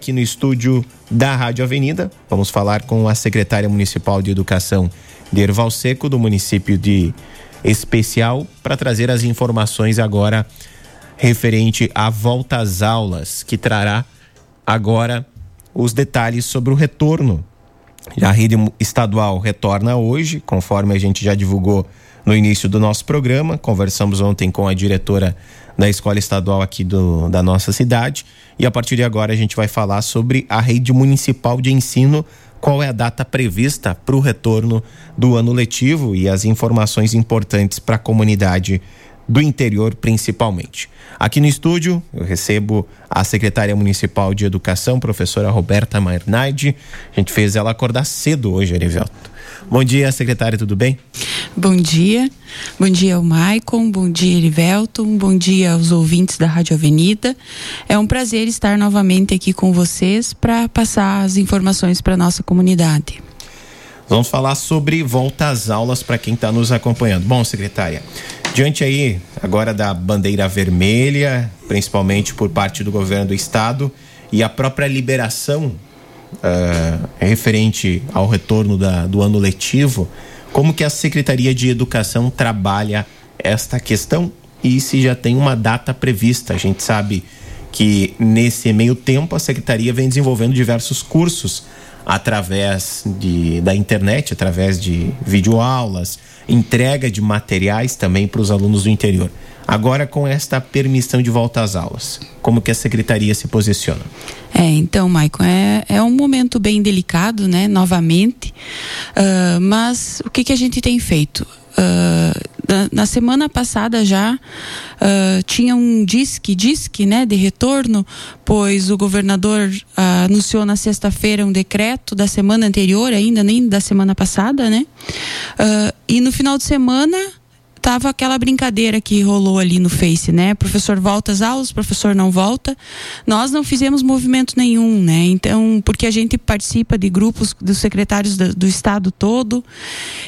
aqui no estúdio da Rádio Avenida. Vamos falar com a secretária municipal de Educação, Derval Seco, do município de Especial, para trazer as informações agora referente à volta às aulas, que trará agora os detalhes sobre o retorno. A rede estadual retorna hoje, conforme a gente já divulgou no início do nosso programa. Conversamos ontem com a diretora da escola estadual aqui do, da nossa cidade. E a partir de agora a gente vai falar sobre a rede municipal de ensino, qual é a data prevista para o retorno do ano letivo e as informações importantes para a comunidade do interior principalmente. Aqui no estúdio eu recebo a secretária municipal de educação, professora Roberta Marnardi. A gente fez ela acordar cedo hoje, Erivelto. Bom dia, secretária, tudo bem? Bom dia. Bom dia ao Maicon, bom dia, Erivelton, bom dia aos ouvintes da Rádio Avenida. É um prazer estar novamente aqui com vocês para passar as informações para nossa comunidade. Vamos falar sobre volta às aulas para quem está nos acompanhando. Bom, secretária, diante aí agora da bandeira vermelha, principalmente por parte do governo do estado, e a própria liberação uh, referente ao retorno da, do ano letivo, como que a Secretaria de Educação trabalha esta questão e se já tem uma data prevista. A gente sabe que nesse meio tempo a Secretaria vem desenvolvendo diversos cursos através de, da internet, através de videoaulas, entrega de materiais também para os alunos do interior. Agora com esta permissão de volta às aulas, como que a secretaria se posiciona? É, então, Maicon, é, é um momento bem delicado, né? Novamente, uh, mas o que que a gente tem feito? Uh, na, na, semana passada já uh, tinha um disque, disque, né, de retorno, pois o governador uh, anunciou na sexta-feira um decreto da semana anterior, ainda nem da semana passada, né? e no final de semana tava aquela brincadeira que rolou ali no Face, né? Professor volta às aulas, professor não volta. Nós não fizemos movimento nenhum, né? Então, porque a gente participa de grupos dos secretários do, do estado todo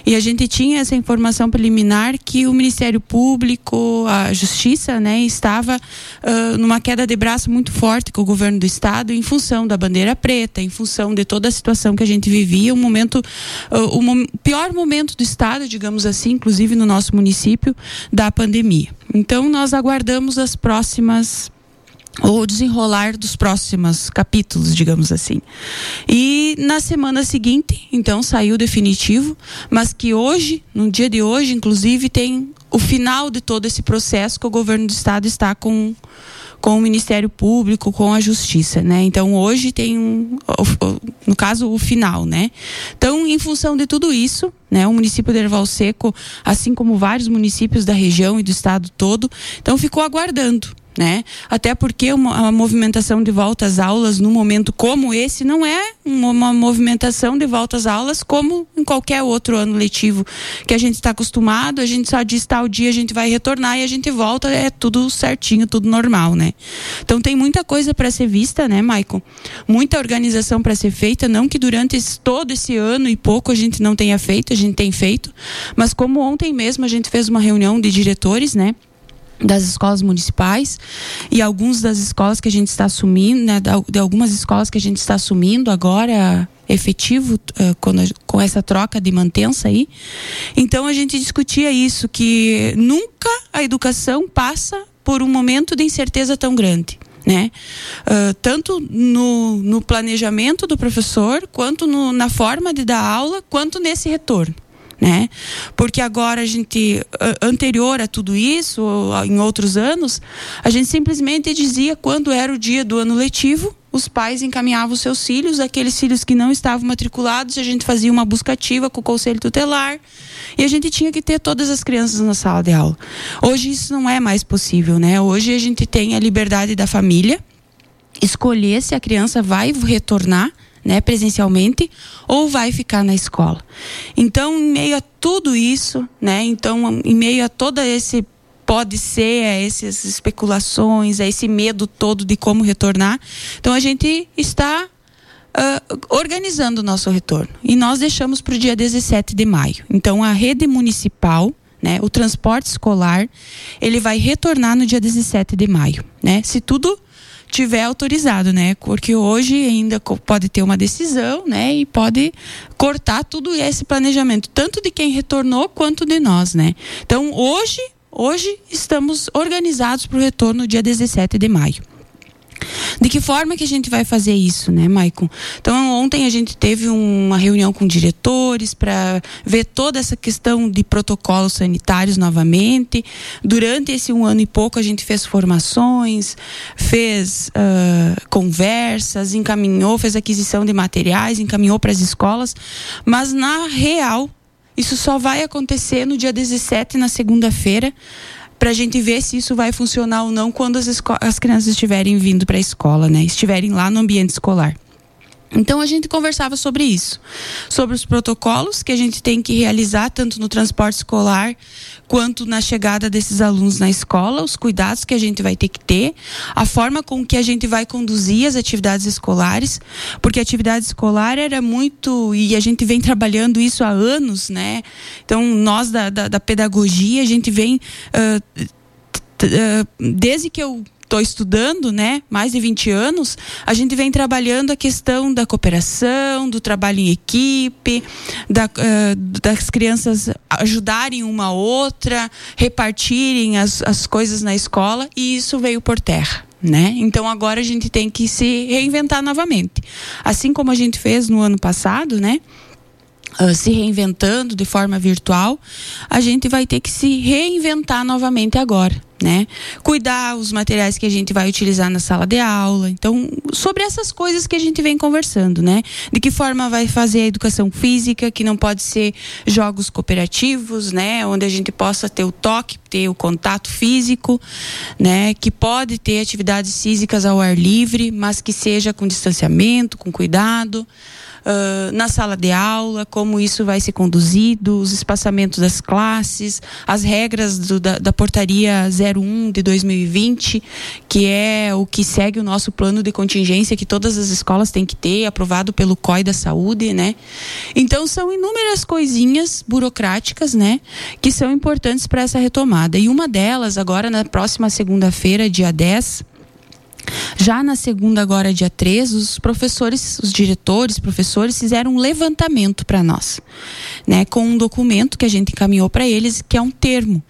e a gente tinha essa informação preliminar que o Ministério Público, a Justiça, né, estava uh, numa queda de braço muito forte com o governo do estado em função da bandeira preta, em função de toda a situação que a gente vivia, um momento, uh, o pior momento do estado, digamos assim, inclusive no nosso município da pandemia. Então, nós aguardamos as próximas o desenrolar dos próximos capítulos, digamos assim. E na semana seguinte, então saiu definitivo, mas que hoje, no dia de hoje, inclusive, tem o final de todo esse processo que o governo do estado está com com o Ministério Público, com a Justiça, né? Então hoje tem um, no caso o final, né? Então, em função de tudo isso, né, o município de Erval Seco, assim como vários municípios da região e do estado todo, então ficou aguardando né? Até porque uma, a movimentação de volta às aulas num momento como esse não é uma, movimentação de volta às aulas como em qualquer outro ano letivo que a gente está acostumado, a gente só diz tal dia a gente vai retornar e a gente volta, é tudo certinho, tudo normal, né? Então tem muita coisa para ser vista, né, Maicon? Muita organização para ser feita, não que durante esse, todo esse ano e pouco a gente não tenha feito, a gente tem feito, mas como ontem mesmo a gente fez uma reunião de diretores, né? Das escolas municipais e algumas das escolas que a gente está assumindo, né, de algumas escolas que a gente está assumindo agora efetivo quando, com essa troca de mantença aí. Então a gente discutia isso que nunca a educação passa por um momento de incerteza tão grande. Né? Uh, tanto no, no planejamento do professor, quanto no, na forma de dar aula, quanto nesse retorno né? Porque agora a gente, anterior a tudo isso, em outros anos, a gente simplesmente dizia quando era o dia do ano letivo, os pais encaminhavam seus filhos, aqueles filhos que não estavam matriculados, a gente fazia uma busca ativa com o conselho tutelar e a gente tinha que ter todas as crianças na sala de aula. Hoje isso não é mais possível, né? Hoje a gente tem a liberdade da família escolher se a criança vai retornar né, presencialmente ou vai ficar na escola. Então, em meio a tudo isso, né, então em meio a todo esse pode ser a essas especulações, a esse medo todo de como retornar, então a gente está uh, organizando o nosso retorno e nós deixamos para o dia 17 de maio. Então, a rede municipal né, o transporte escolar, ele vai retornar no dia 17 de maio, né? Se tudo tiver autorizado, né? Porque hoje ainda pode ter uma decisão, né? E pode cortar tudo esse planejamento, tanto de quem retornou quanto de nós, né? Então, hoje, hoje estamos organizados para o retorno dia 17 de maio. De que forma que a gente vai fazer isso, né, Maicon? Então, ontem a gente teve uma reunião com diretores para ver toda essa questão de protocolos sanitários novamente. Durante esse um ano e pouco, a gente fez formações, fez uh, conversas, encaminhou, fez aquisição de materiais, encaminhou para as escolas, mas na real, isso só vai acontecer no dia 17, na segunda-feira para a gente ver se isso vai funcionar ou não quando as, as crianças estiverem vindo para a escola, né? Estiverem lá no ambiente escolar. Então a gente conversava sobre isso, sobre os protocolos que a gente tem que realizar tanto no transporte escolar quanto na chegada desses alunos na escola, os cuidados que a gente vai ter que ter, a forma com que a gente vai conduzir as atividades escolares, porque a atividade escolar era muito e a gente vem trabalhando isso há anos, né? Então nós da, da, da pedagogia a gente vem uh, desde que eu estou estudando, né, mais de 20 anos, a gente vem trabalhando a questão da cooperação, do trabalho em equipe, da, uh, das crianças ajudarem uma outra, repartirem as, as coisas na escola, e isso veio por terra. Né? Então agora a gente tem que se reinventar novamente. Assim como a gente fez no ano passado, né? Uh, se reinventando de forma virtual, a gente vai ter que se reinventar novamente agora né? Cuidar os materiais que a gente vai utilizar na sala de aula. Então, sobre essas coisas que a gente vem conversando, né? De que forma vai fazer a educação física, que não pode ser jogos cooperativos, né? Onde a gente possa ter o toque, ter o contato físico, né? Que pode ter atividades físicas ao ar livre, mas que seja com distanciamento, com cuidado na sala de aula, como isso vai ser conduzido, os espaçamentos das classes, as regras do, da, da portaria 01 de 2020, que é o que segue o nosso plano de contingência que todas as escolas têm que ter, aprovado pelo COI da Saúde, né? Então são inúmeras coisinhas burocráticas, né, que são importantes para essa retomada. E uma delas, agora na próxima segunda-feira, dia 10, já na segunda, agora dia 3, os professores, os diretores, professores fizeram um levantamento para nós, né, com um documento que a gente encaminhou para eles, que é um termo,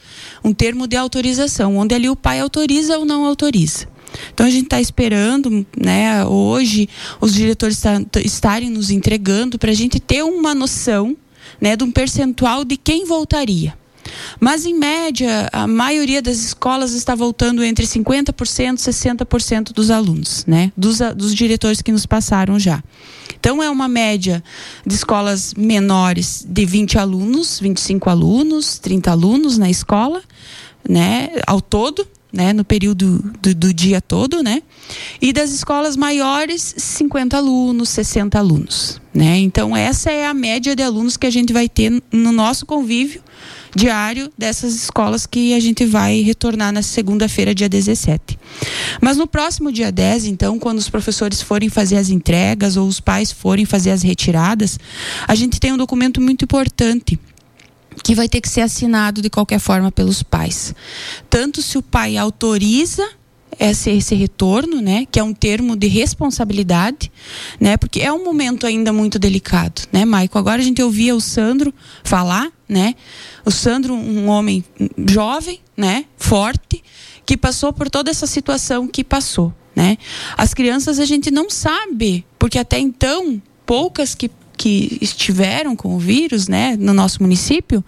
um termo de autorização, onde ali o pai autoriza ou não autoriza. Então a gente está esperando, né, hoje os diretores tá, estarem nos entregando para a gente ter uma noção, né, de um percentual de quem voltaria. Mas, em média, a maioria das escolas está voltando entre 50% e 60% dos alunos, né? Dos, dos diretores que nos passaram já. Então, é uma média de escolas menores de 20 alunos, 25 alunos, 30 alunos na escola, né? Ao todo, né, no período do, do, dia todo, né? E das escolas maiores, 50 alunos, 60 alunos, né? Então essa é a média de alunos que a gente vai ter no nosso convívio diário dessas escolas que a gente vai retornar na segunda-feira, dia 17. Mas no próximo dia 10, então, quando os professores forem fazer as entregas ou os pais forem fazer as retiradas, a gente tem um documento muito importante que vai ter que ser assinado de qualquer forma pelos pais. Tanto se o pai autoriza esse, esse retorno, né, que é um termo de responsabilidade, né, porque é um momento ainda muito delicado, né, Maico? Agora a gente ouvia o Sandro falar, né, o Sandro, um homem jovem, né, forte, que passou por toda essa situação que passou, né? As crianças a gente não sabe, porque até então poucas que que estiveram com o vírus, né, no nosso município,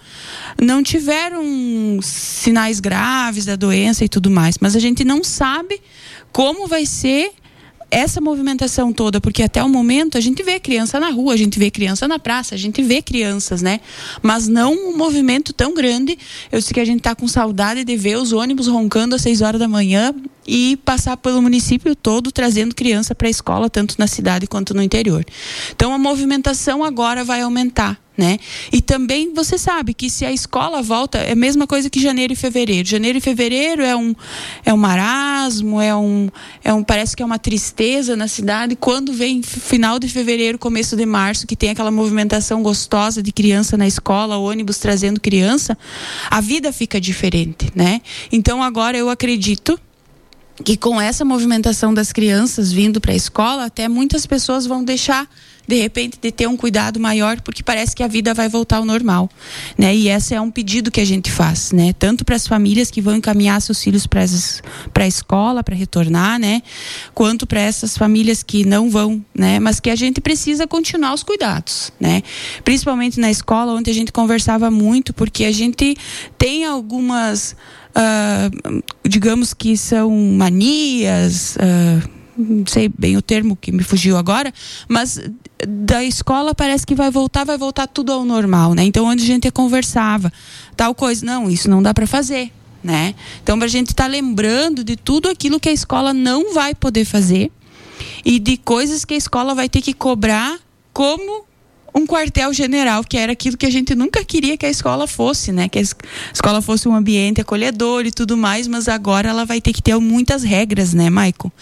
não tiveram sinais graves da doença e tudo mais, mas a gente não sabe como vai ser essa movimentação toda, porque até o momento a gente vê criança na rua, a gente vê criança na praça, a gente vê crianças, né? Mas não um movimento tão grande. Eu disse que a gente está com saudade de ver os ônibus roncando às 6 horas da manhã e passar pelo município todo trazendo criança para a escola, tanto na cidade quanto no interior. Então a movimentação agora vai aumentar né? E também você sabe que se a escola volta, é a mesma coisa que janeiro e fevereiro. Janeiro e fevereiro é um é um marasmo, é um é um parece que é uma tristeza na cidade. Quando vem final de fevereiro, começo de março, que tem aquela movimentação gostosa de criança na escola, ônibus trazendo criança, a vida fica diferente, né? Então agora eu acredito que com essa movimentação das crianças vindo para a escola, até muitas pessoas vão deixar de repente de ter um cuidado maior porque parece que a vida vai voltar ao normal, né? E esse é um pedido que a gente faz, né? Tanto para as famílias que vão encaminhar seus filhos para a escola para retornar, né? Quanto para essas famílias que não vão, né? Mas que a gente precisa continuar os cuidados, né? Principalmente na escola onde a gente conversava muito porque a gente tem algumas Uh, digamos que são manias, uh, não sei bem o termo que me fugiu agora, mas da escola parece que vai voltar, vai voltar tudo ao normal, né? Então onde a gente conversava, tal coisa, não, isso não dá para fazer, né? Então para a gente estar tá lembrando de tudo aquilo que a escola não vai poder fazer e de coisas que a escola vai ter que cobrar como um quartel-general, que era aquilo que a gente nunca queria que a escola fosse, né? Que a escola fosse um ambiente acolhedor e tudo mais, mas agora ela vai ter que ter muitas regras, né, Maico?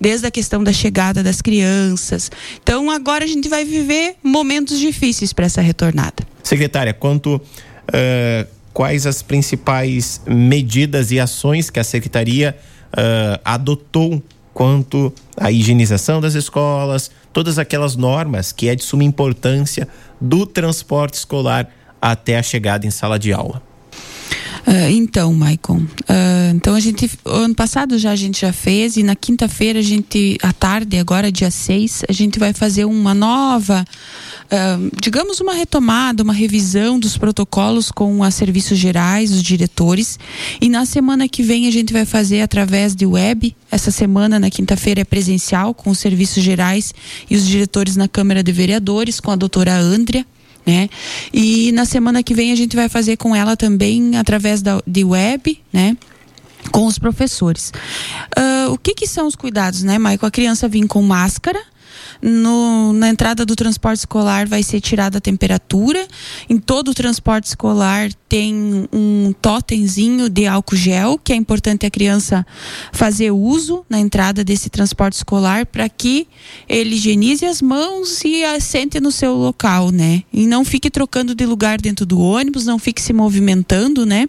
Desde a questão da chegada das crianças. Então agora a gente vai viver momentos difíceis para essa retornada. Secretária, quanto uh, quais as principais medidas e ações que a secretaria uh, adotou quanto à higienização das escolas, todas aquelas normas que é de suma importância do transporte escolar até a chegada em sala de aula. Uh, então, Maicon, uh, então a gente, ano passado já a gente já fez e na quinta-feira a gente, à tarde, agora dia 6, a gente vai fazer uma nova, uh, digamos uma retomada, uma revisão dos protocolos com os serviços gerais, os diretores. E na semana que vem a gente vai fazer através de web, essa semana na quinta-feira é presencial com os serviços gerais e os diretores na Câmara de Vereadores com a doutora Andrea né? E na semana que vem a gente vai fazer com ela também através da, de web, né? Com os professores. Uh, o que, que são os cuidados, né, Maicon? A criança vir com máscara, no, na entrada do transporte escolar vai ser tirada a temperatura. Em todo o transporte escolar tem um totemzinho de álcool gel, que é importante a criança fazer uso na entrada desse transporte escolar para que ele higienize as mãos e assente no seu local, né? E não fique trocando de lugar dentro do ônibus, não fique se movimentando, né?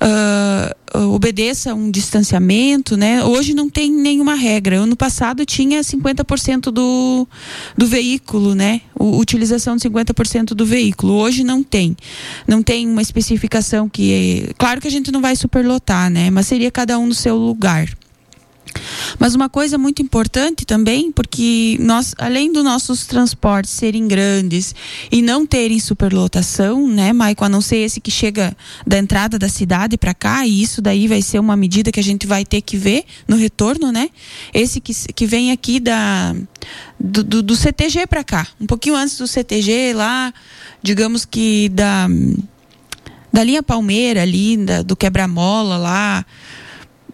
Uh, obedeça um distanciamento, né? Hoje não tem nenhuma regra. Ano passado tinha 50% do, do veículo, né? O, utilização de 50% do veículo. Hoje não tem. Não tem uma especificação que. Claro que a gente não vai superlotar, né? Mas seria cada um no seu lugar. Mas uma coisa muito importante também, porque nós, além dos nossos transportes serem grandes e não terem superlotação, né, Maicon, a não ser esse que chega da entrada da cidade para cá, e isso daí vai ser uma medida que a gente vai ter que ver no retorno, né? Esse que, que vem aqui da do, do, do CTG para cá, um pouquinho antes do CTG lá, digamos que da da linha Palmeira ali, da, do quebra-mola lá,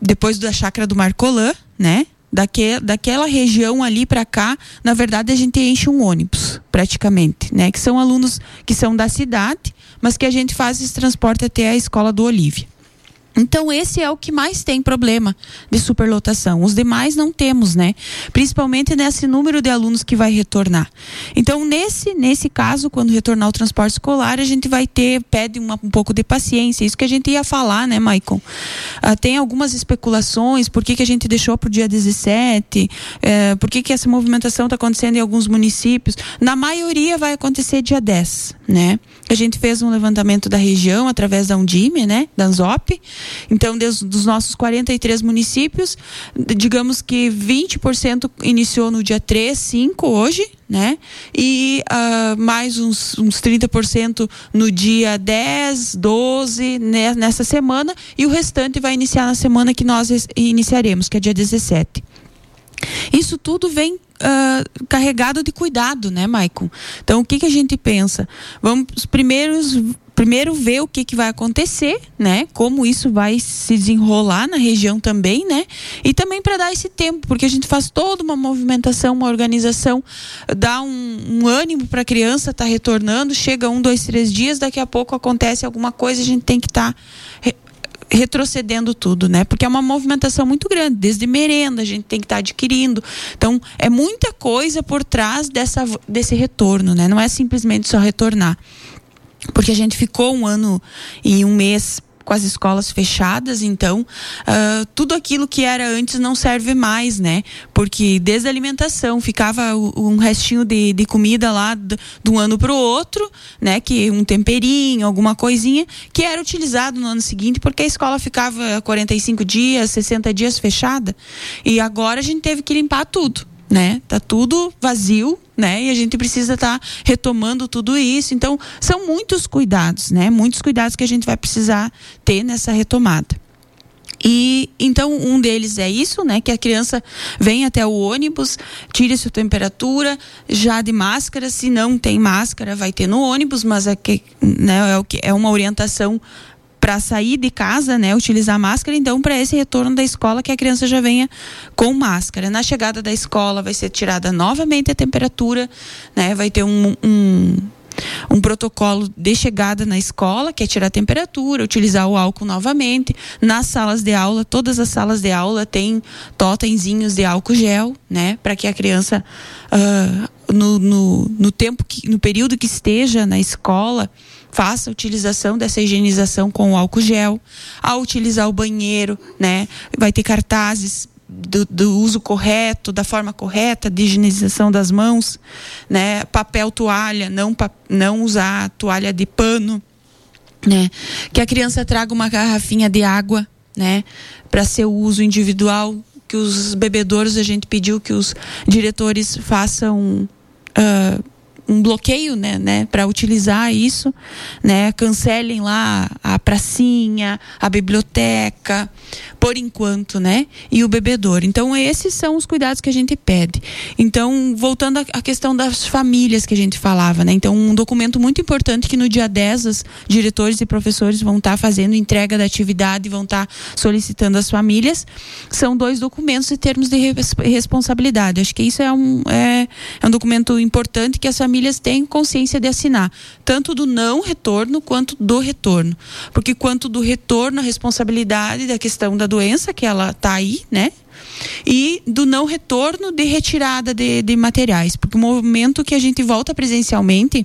depois da chácara do Marcolã, né? Daque, daquela região ali para cá, na verdade a gente enche um ônibus, praticamente, né? Que são alunos que são da cidade, mas que a gente faz esse transporte até a escola do Olívia. Então esse é o que mais tem problema de superlotação. Os demais não temos, né? Principalmente nesse número de alunos que vai retornar. Então nesse nesse caso, quando retornar o transporte escolar, a gente vai ter pede uma, um pouco de paciência. Isso que a gente ia falar, né, Maicon? Ah, tem algumas especulações. Por que, que a gente deixou para o dia 17? É, por que, que essa movimentação está acontecendo em alguns municípios? Na maioria vai acontecer dia 10, né? A gente fez um levantamento da região através da Undime, né? Da Anzop então, des, dos nossos 43 municípios, digamos que 20% iniciou no dia 3, 5 hoje, né? E uh, mais uns, uns 30% no dia 10, 12, né, nessa semana, e o restante vai iniciar na semana que nós iniciaremos, que é dia 17. Isso tudo vem uh, carregado de cuidado, né, Maicon? Então, o que, que a gente pensa? Vamos os primeiros primeiro ver o que, que vai acontecer, né? Como isso vai se desenrolar na região também, né? E também para dar esse tempo, porque a gente faz toda uma movimentação, uma organização, dá um, um ânimo para a criança estar tá retornando, chega um, dois, três dias, daqui a pouco acontece alguma coisa, a gente tem que estar tá retrocedendo tudo, né? Porque é uma movimentação muito grande, desde merenda a gente tem que estar tá adquirindo. Então, é muita coisa por trás dessa, desse retorno, né? Não é simplesmente só retornar porque a gente ficou um ano e um mês com as escolas fechadas, então uh, tudo aquilo que era antes não serve mais, né? Porque desde a alimentação ficava um restinho de, de comida lá de, de um ano para o outro, né? Que um temperinho, alguma coisinha, que era utilizado no ano seguinte, porque a escola ficava 45 dias, 60 dias fechada. E agora a gente teve que limpar tudo né? Tá tudo vazio, né? E a gente precisa estar tá retomando tudo isso. Então, são muitos cuidados, né? Muitos cuidados que a gente vai precisar ter nessa retomada. E então um deles é isso, né? Que a criança vem até o ônibus, tire sua temperatura, já de máscara. Se não tem máscara, vai ter no ônibus, mas é que né, é o que é uma orientação para sair de casa, né, utilizar máscara, então para esse retorno da escola que a criança já venha com máscara. Na chegada da escola vai ser tirada novamente a temperatura, né, vai ter um, um um protocolo de chegada na escola, que é tirar a temperatura, utilizar o álcool novamente. Nas salas de aula, todas as salas de aula têm totemzinhos de álcool gel, né? Para que a criança, uh, no, no, no tempo, que, no período que esteja na escola, faça a utilização dessa higienização com o álcool gel, ao utilizar o banheiro, né? Vai ter cartazes do, do, uso correto, da forma correta de higienização das mãos, né? Papel toalha, não, não usar toalha de pano, né? Que a criança traga uma garrafinha de água, né? Para seu uso individual, que os bebedouros a gente pediu que os diretores façam uh, um bloqueio, né, né para utilizar isso, né? Cancelem lá a pracinha, a biblioteca, por enquanto, né? E o bebedouro. Então, esses são os cuidados que a gente pede. Então, voltando à questão das famílias que a gente falava, né? Então, um documento muito importante que no dia 10 os diretores e professores vão estar tá fazendo entrega da atividade, vão estar tá solicitando as famílias, são dois documentos e termos de responsabilidade. Acho que isso é um, é, é um documento importante que as famílias têm consciência de assinar, tanto do não retorno quanto do retorno. Porque quanto do retorno, a responsabilidade da questão da doença, que ela está aí, né? E do não retorno de retirada de, de materiais. Porque o momento que a gente volta presencialmente,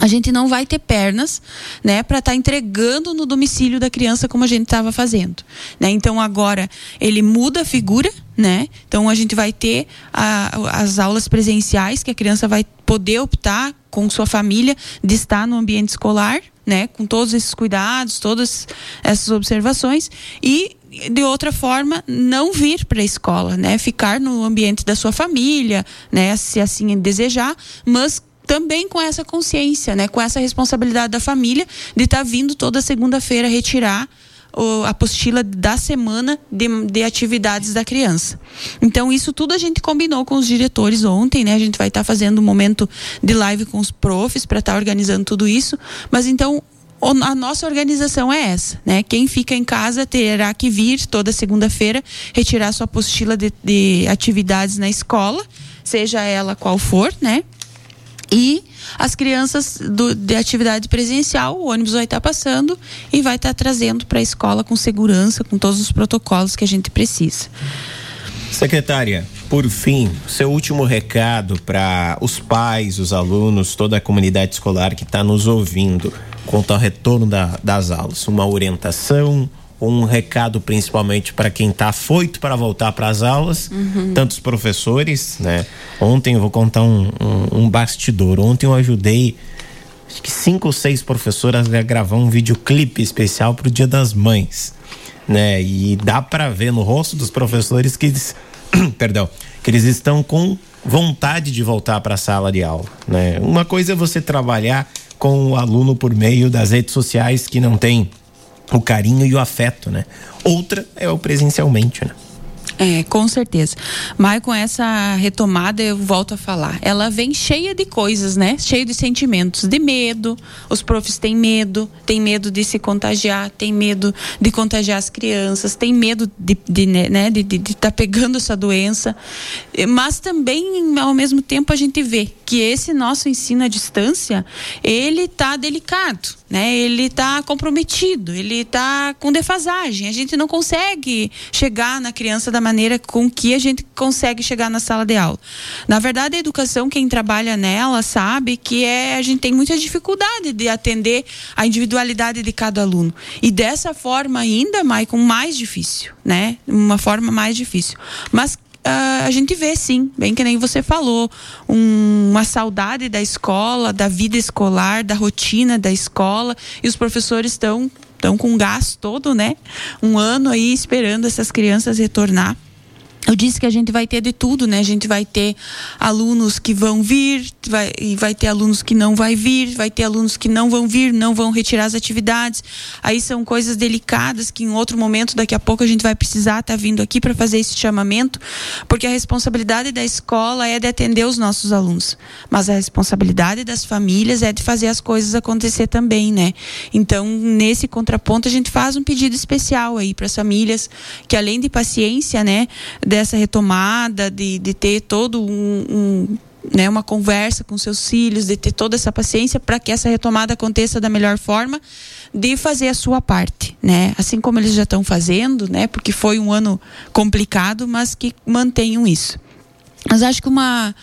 a gente não vai ter pernas, né, para estar tá entregando no domicílio da criança como a gente estava fazendo, né? Então agora ele muda a figura, né? Então a gente vai ter a, as aulas presenciais que a criança vai poder optar com sua família de estar no ambiente escolar, né, com todos esses cuidados, todas essas observações e de outra forma não vir para a escola, né, ficar no ambiente da sua família, né, se assim desejar, mas também com essa consciência, né, com essa responsabilidade da família de estar tá vindo toda segunda-feira retirar a apostila da semana de, de, atividades da criança. Então, isso tudo a gente combinou com os diretores ontem, né? A gente vai estar tá fazendo um momento de live com os profs para estar tá organizando tudo isso. Mas então, a nossa organização é essa, né? Quem fica em casa terá que vir toda segunda-feira retirar sua apostila de, de atividades na escola, seja ela qual for, né? E as crianças do, de atividade presencial, o ônibus vai estar tá passando e vai estar tá trazendo para a escola com segurança, com todos os protocolos que a gente precisa. Secretária, por fim, seu último recado para os pais, os alunos, toda a comunidade escolar que está nos ouvindo quanto ao retorno da, das aulas. Uma orientação, um recado principalmente para quem está foito para voltar para as aulas, uhum. tantos professores, né? Ontem eu vou contar um, um, um, bastidor. Ontem eu ajudei acho que cinco ou seis professoras a gravar um videoclipe especial para o Dia das Mães, né? E dá para ver no rosto dos professores que eles, perdão, que eles estão com vontade de voltar para a sala de aula, né? Uma coisa é você trabalhar com o aluno por meio das redes sociais que não tem o carinho e o afeto, né? Outra é o presencialmente, né? É, com certeza. Mas com essa retomada, eu volto a falar. Ela vem cheia de coisas, né? Cheia de sentimentos, de medo. Os profs têm medo, têm medo de se contagiar, têm medo de contagiar as crianças, têm medo de, de né, de estar tá pegando essa doença. Mas também, ao mesmo tempo, a gente vê que esse nosso ensino à distância, ele está delicado, né? Ele está comprometido, ele está com defasagem. A gente não consegue chegar na criança da maneira com que a gente consegue chegar na sala de aula. Na verdade, a educação, quem trabalha nela sabe que é, a gente tem muita dificuldade de atender a individualidade de cada aluno. E dessa forma ainda, Maicon, mais difícil, né? Uma forma mais difícil. Mas Uh, a gente vê sim, bem que nem você falou, um, uma saudade da escola, da vida escolar, da rotina da escola, e os professores estão estão com gás todo, né? Um ano aí esperando essas crianças retornar. Eu disse que a gente vai ter de tudo, né? A gente vai ter alunos que vão vir, vai, e vai ter alunos que não vai vir, vai ter alunos que não vão vir, não vão retirar as atividades. Aí são coisas delicadas que em outro momento, daqui a pouco, a gente vai precisar estar tá vindo aqui para fazer esse chamamento, porque a responsabilidade da escola é de atender os nossos alunos, mas a responsabilidade das famílias é de fazer as coisas acontecer também, né? Então, nesse contraponto, a gente faz um pedido especial aí para as famílias que além de paciência, né? Dessa retomada, de, de ter todo um, um né, uma conversa com seus filhos, de ter toda essa paciência para que essa retomada aconteça da melhor forma, de fazer a sua parte, né? Assim como eles já estão fazendo, né? Porque foi um ano complicado, mas que mantenham isso. Mas acho que uma,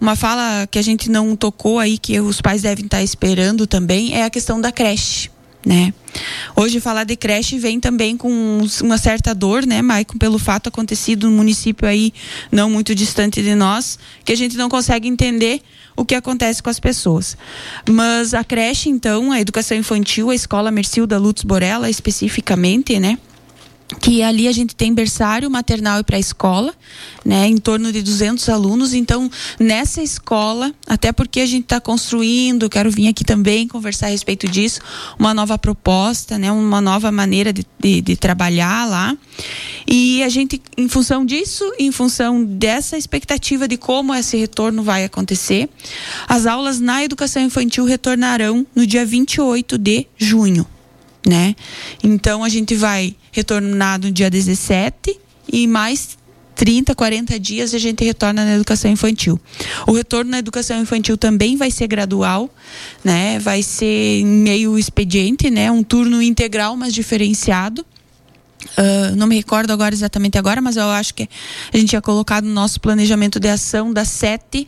uma fala que a gente não tocou aí, que os pais devem estar esperando também, é a questão da creche né? Hoje falar de creche vem também com uma certa dor, né, Maicon, pelo fato acontecido no município aí não muito distante de nós, que a gente não consegue entender o que acontece com as pessoas. Mas a creche, então, a educação infantil, a escola Mercilda Lutz Borella especificamente, né? Que ali a gente tem berçário, maternal e pré-escola, né, em torno de 200 alunos. Então, nessa escola, até porque a gente está construindo, quero vir aqui também conversar a respeito disso, uma nova proposta, né, uma nova maneira de, de, de trabalhar lá. E a gente, em função disso, em função dessa expectativa de como esse retorno vai acontecer, as aulas na educação infantil retornarão no dia 28 de junho né? Então a gente vai retornar no dia 17 e mais 30, 40 dias a gente retorna na educação infantil. O retorno na educação infantil também vai ser gradual, né? Vai ser meio expediente, né? Um turno integral, mas diferenciado. Uh, não me recordo agora exatamente agora, mas eu acho que a gente tinha colocado no nosso planejamento de ação das 7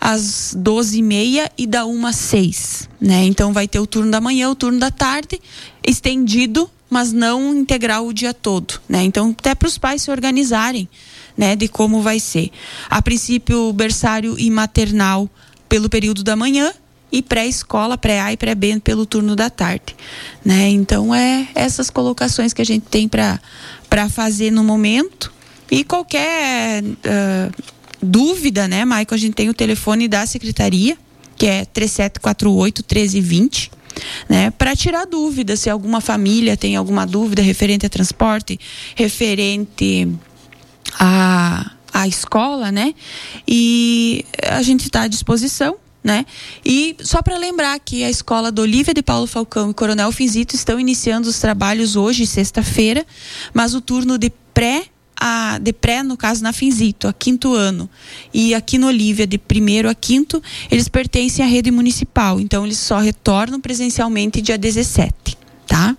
às 12 e meia e da 1 às 6. Né? Então vai ter o turno da manhã, o turno da tarde, estendido, mas não integral o dia todo. Né? Então, até para os pais se organizarem né, de como vai ser. A princípio, berçário e maternal pelo período da manhã e pré-escola, pré-A e pré-B pelo turno da tarde, né? Então é essas colocações que a gente tem para para fazer no momento e qualquer uh, dúvida, né, Maicon, a gente tem o telefone da secretaria, que é 3748 1320 né, para tirar dúvidas, se alguma família tem alguma dúvida referente a transporte, referente a a escola, né? E a gente está à disposição né? E só para lembrar que a escola do Olívia de Paulo Falcão e Coronel Finzito estão iniciando os trabalhos hoje, sexta-feira, mas o turno de pré a, de pré, no caso, na Finzito, a quinto ano, e aqui no Olívia, de primeiro a quinto, eles pertencem à rede municipal. Então, eles só retornam presencialmente dia 17, tá?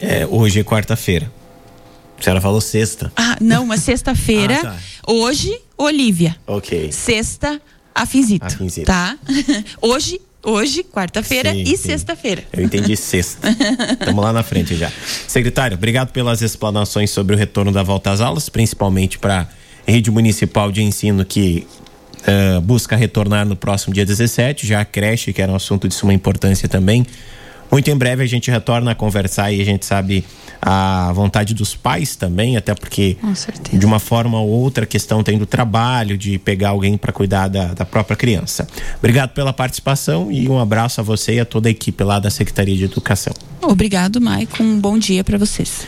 É, hoje é quarta-feira. A senhora falou sexta. Ah, não, mas sexta-feira. ah, tá. Hoje, Olívia. Ok. Sexta, Afinzito. Afinzito. Tá? Hoje, hoje, quarta-feira e sexta-feira. Eu entendi sexta. Estamos lá na frente já. Secretário, obrigado pelas explanações sobre o retorno da volta às aulas, principalmente para a rede municipal de ensino que uh, busca retornar no próximo dia 17, já a creche, que era um assunto de suma importância também. Muito em breve a gente retorna a conversar e a gente sabe a vontade dos pais também, até porque de uma forma ou outra a questão tem do trabalho, de pegar alguém para cuidar da, da própria criança. Obrigado pela participação e um abraço a você e a toda a equipe lá da Secretaria de Educação. Obrigado, Maicon. Um bom dia para vocês.